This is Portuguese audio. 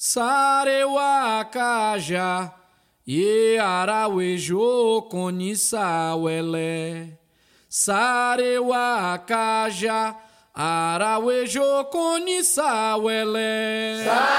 Sareuacaja, e Arauejo Conisauelé. Sareuacaja, Arauejo Conisauelé. Sareuacaja.